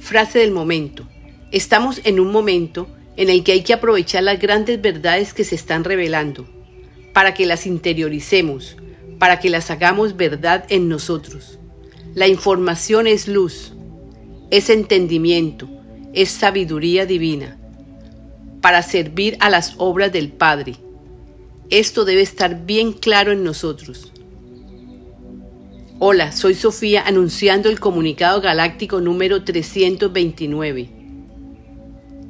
Frase del momento. Estamos en un momento en el que hay que aprovechar las grandes verdades que se están revelando, para que las interioricemos, para que las hagamos verdad en nosotros. La información es luz, es entendimiento, es sabiduría divina, para servir a las obras del Padre. Esto debe estar bien claro en nosotros. Hola, soy Sofía anunciando el comunicado galáctico número 329.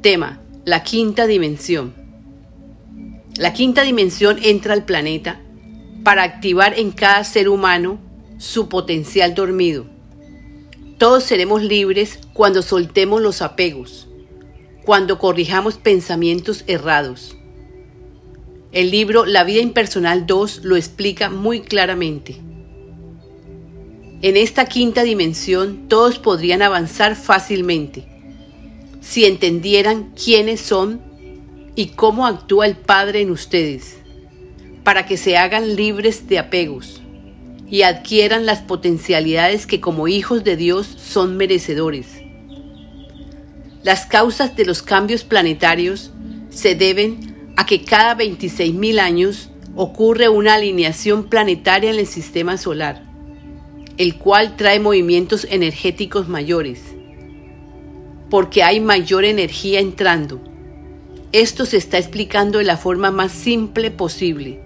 Tema, la quinta dimensión. La quinta dimensión entra al planeta para activar en cada ser humano su potencial dormido. Todos seremos libres cuando soltemos los apegos, cuando corrijamos pensamientos errados. El libro La vida impersonal 2 lo explica muy claramente. En esta quinta dimensión todos podrían avanzar fácilmente si entendieran quiénes son y cómo actúa el Padre en ustedes, para que se hagan libres de apegos y adquieran las potencialidades que como hijos de Dios son merecedores. Las causas de los cambios planetarios se deben a que cada 26.000 años ocurre una alineación planetaria en el sistema solar el cual trae movimientos energéticos mayores, porque hay mayor energía entrando. Esto se está explicando de la forma más simple posible.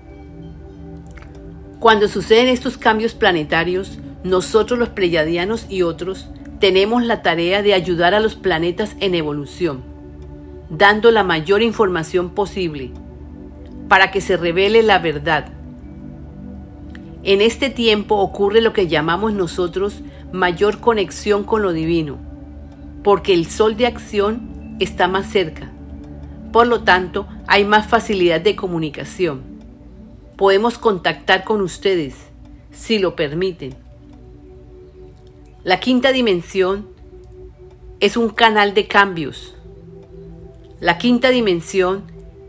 Cuando suceden estos cambios planetarios, nosotros los pleyadianos y otros tenemos la tarea de ayudar a los planetas en evolución, dando la mayor información posible para que se revele la verdad en este tiempo ocurre lo que llamamos nosotros mayor conexión con lo divino, porque el sol de acción está más cerca. Por lo tanto, hay más facilidad de comunicación. Podemos contactar con ustedes, si lo permiten. La quinta dimensión es un canal de cambios. La quinta dimensión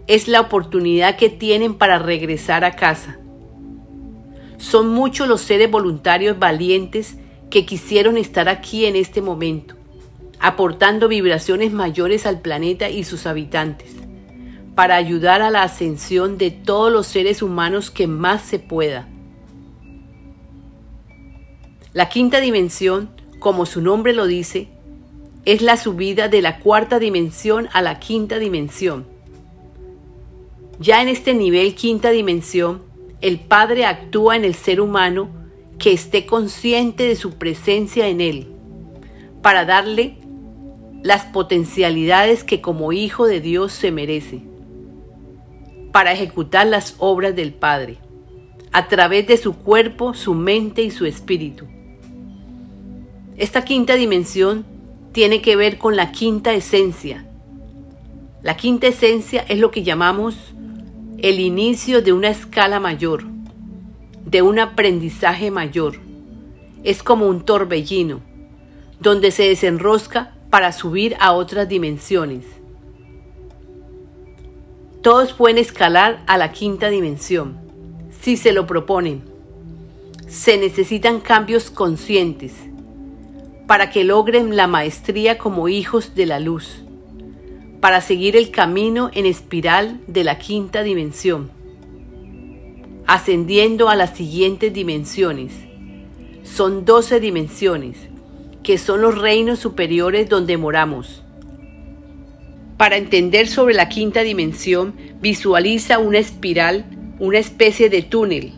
es la oportunidad que tienen para regresar a casa son muchos los seres voluntarios valientes que quisieron estar aquí en este momento, aportando vibraciones mayores al planeta y sus habitantes, para ayudar a la ascensión de todos los seres humanos que más se pueda. La quinta dimensión, como su nombre lo dice, es la subida de la cuarta dimensión a la quinta dimensión. Ya en este nivel quinta dimensión, el Padre actúa en el ser humano que esté consciente de su presencia en él, para darle las potencialidades que como hijo de Dios se merece, para ejecutar las obras del Padre, a través de su cuerpo, su mente y su espíritu. Esta quinta dimensión tiene que ver con la quinta esencia. La quinta esencia es lo que llamamos el inicio de una escala mayor, de un aprendizaje mayor. Es como un torbellino, donde se desenrosca para subir a otras dimensiones. Todos pueden escalar a la quinta dimensión, si se lo proponen. Se necesitan cambios conscientes para que logren la maestría como hijos de la luz para seguir el camino en espiral de la quinta dimensión, ascendiendo a las siguientes dimensiones. Son doce dimensiones, que son los reinos superiores donde moramos. Para entender sobre la quinta dimensión, visualiza una espiral, una especie de túnel,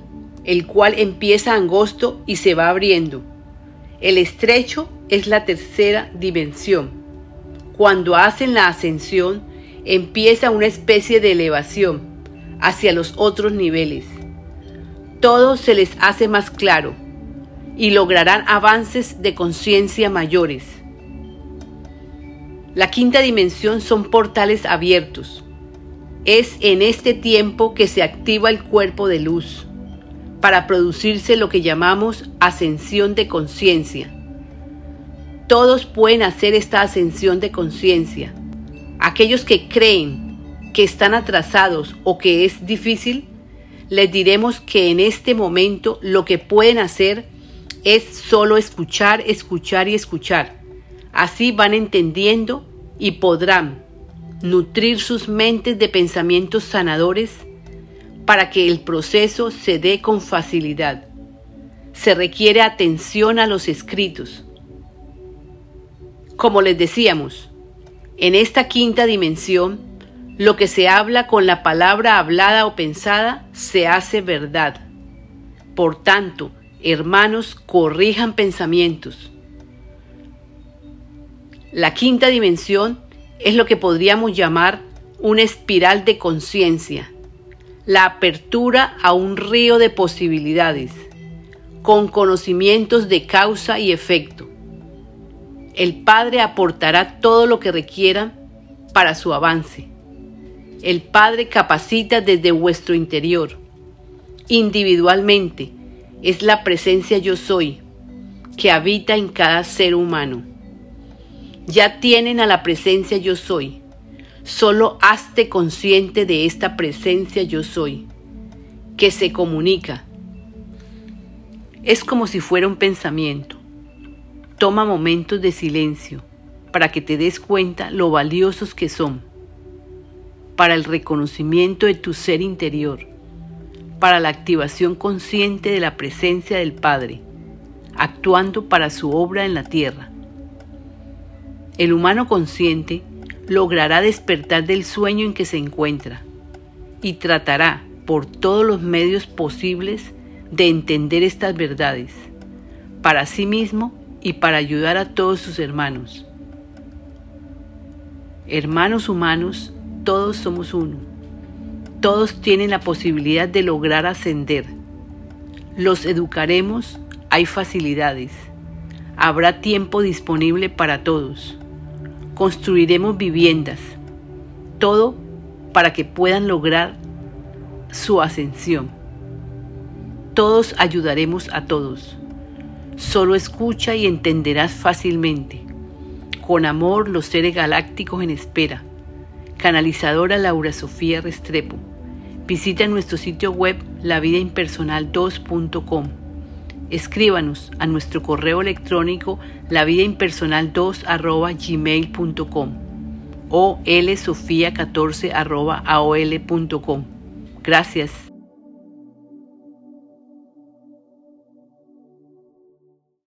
el cual empieza angosto y se va abriendo. El estrecho es la tercera dimensión cuando hacen la ascensión, empieza una especie de elevación hacia los otros niveles. Todo se les hace más claro y lograrán avances de conciencia mayores. La quinta dimensión son portales abiertos. Es en este tiempo que se activa el cuerpo de luz para producirse lo que llamamos ascensión de conciencia todos pueden hacer esta ascensión de conciencia. Aquellos que creen que están atrasados o que es difícil, les diremos que en este momento lo que pueden hacer es solo escuchar, escuchar y escuchar Así van entendiendo y podrán nutrir sus mentes de pensamientos sanadores para que el proceso se dé con facilidad. Se requiere atención a los escritos. Como les decíamos, en esta quinta dimensión, lo que se habla con la palabra hablada o pensada se hace verdad. Por tanto, hermanos, corrijan pensamientos. La quinta dimensión es lo que podríamos llamar una espiral de conciencia, la apertura a un río de posibilidades, con conocimientos de causa y efecto. El Padre aportará todo lo que requiera para su avance. El Padre capacita desde vuestro interior. Individualmente es la presencia yo soy que habita en cada ser humano. Ya tienen a la presencia yo soy. Solo hazte consciente de esta presencia yo soy, que se comunica. Es como si fuera un pensamiento. Toma momentos de silencio para que te des cuenta lo valiosos que son, para el reconocimiento de tu ser interior, para la activación consciente de la presencia del Padre, actuando para su obra en la tierra. El humano consciente logrará despertar del sueño en que se encuentra y tratará por todos los medios posibles de entender estas verdades. Para sí mismo y para ayudar a todos sus hermanos. Hermanos humanos, todos somos uno. Todos tienen la posibilidad de lograr ascender. Los educaremos, hay facilidades. Habrá tiempo disponible para todos construiremos viviendas, todo para que puedan lograr su ascensión. Todos ayudaremos a todos. Solo escucha y entenderás fácilmente. Con amor los seres galácticos en espera. Canalizadora Laura Sofía Restrepo. Visita nuestro sitio web lavidaimpersonal2.com. Escríbanos a nuestro correo electrónico lavidaimpersonal2 o lsofia14 aol.com. Gracias.